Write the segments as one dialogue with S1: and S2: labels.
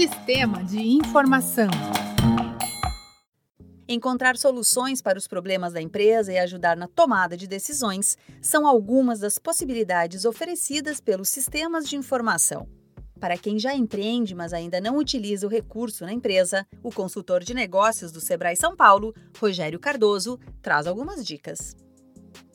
S1: Sistema de informação.
S2: Encontrar soluções para os problemas da empresa e ajudar na tomada de decisões são algumas das possibilidades oferecidas pelos sistemas de informação. Para quem já empreende, mas ainda não utiliza o recurso na empresa, o consultor de negócios do Sebrae São Paulo, Rogério Cardoso, traz algumas dicas.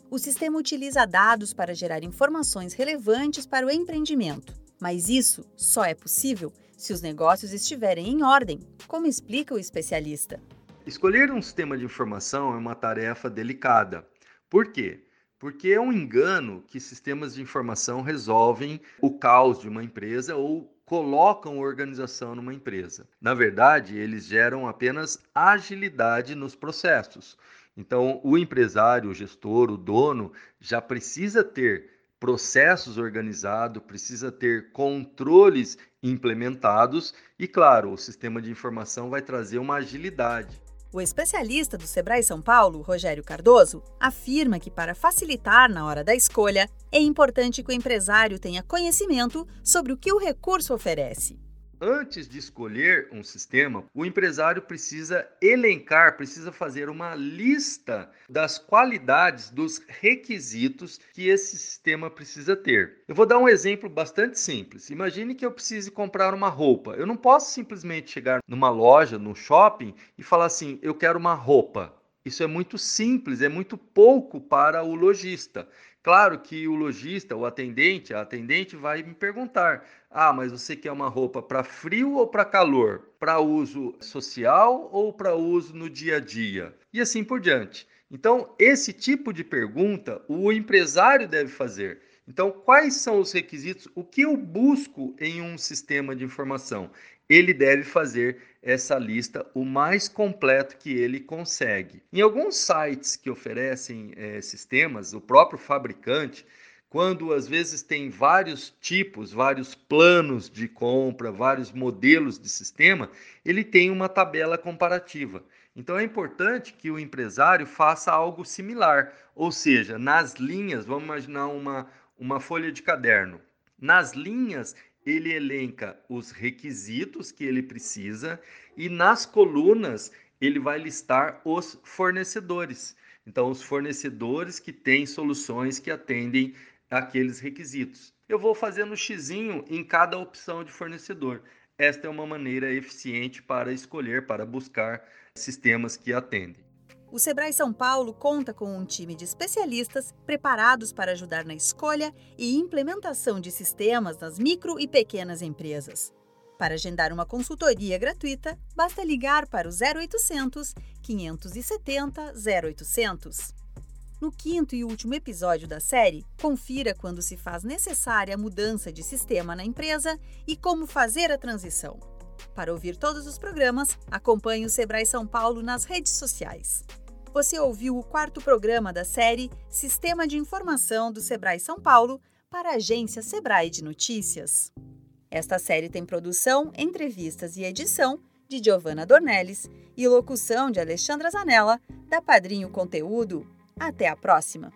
S2: O sistema utiliza dados para gerar informações relevantes para o empreendimento, mas isso só é possível se os negócios estiverem em ordem, como explica o especialista.
S3: Escolher um sistema de informação é uma tarefa delicada. Por quê? Porque é um engano que sistemas de informação resolvem o caos de uma empresa ou colocam organização numa empresa. Na verdade, eles geram apenas agilidade nos processos. Então, o empresário, o gestor, o dono já precisa ter processos organizados, precisa ter controles implementados e, claro, o sistema de informação vai trazer uma agilidade.
S2: O especialista do Sebrae São Paulo, Rogério Cardoso, afirma que para facilitar na hora da escolha, é importante que o empresário tenha conhecimento sobre o que o recurso oferece.
S3: Antes de escolher um sistema, o empresário precisa elencar, precisa fazer uma lista das qualidades, dos requisitos que esse sistema precisa ter. Eu vou dar um exemplo bastante simples. Imagine que eu precise comprar uma roupa. Eu não posso simplesmente chegar numa loja, num shopping e falar assim: eu quero uma roupa. Isso é muito simples, é muito pouco para o lojista. Claro que o lojista, o atendente, a atendente vai me perguntar: ah, mas você quer uma roupa para frio ou para calor? Para uso social ou para uso no dia a dia? E assim por diante. Então, esse tipo de pergunta o empresário deve fazer. Então, quais são os requisitos? O que eu busco em um sistema de informação? Ele deve fazer essa lista o mais completo que ele consegue. Em alguns sites que oferecem é, sistemas, o próprio fabricante, quando às vezes tem vários tipos, vários planos de compra, vários modelos de sistema, ele tem uma tabela comparativa. Então é importante que o empresário faça algo similar, ou seja, nas linhas, vamos imaginar uma, uma folha de caderno. Nas linhas, ele elenca os requisitos que ele precisa e nas colunas ele vai listar os fornecedores. Então, os fornecedores que têm soluções que atendem aqueles requisitos. Eu vou fazendo xizinho em cada opção de fornecedor. Esta é uma maneira eficiente para escolher, para buscar sistemas que atendem.
S2: O Sebrae São Paulo conta com um time de especialistas preparados para ajudar na escolha e implementação de sistemas nas micro e pequenas empresas. Para agendar uma consultoria gratuita, basta ligar para o 0800 570 0800. No quinto e último episódio da série, confira quando se faz necessária a mudança de sistema na empresa e como fazer a transição. Para ouvir todos os programas, acompanhe o Sebrae São Paulo nas redes sociais. Você ouviu o quarto programa da série Sistema de Informação do Sebrae São Paulo para a agência Sebrae de Notícias. Esta série tem produção, entrevistas e edição de Giovanna Dornelles e locução de Alexandra Zanella, da Padrinho Conteúdo. Até a próxima!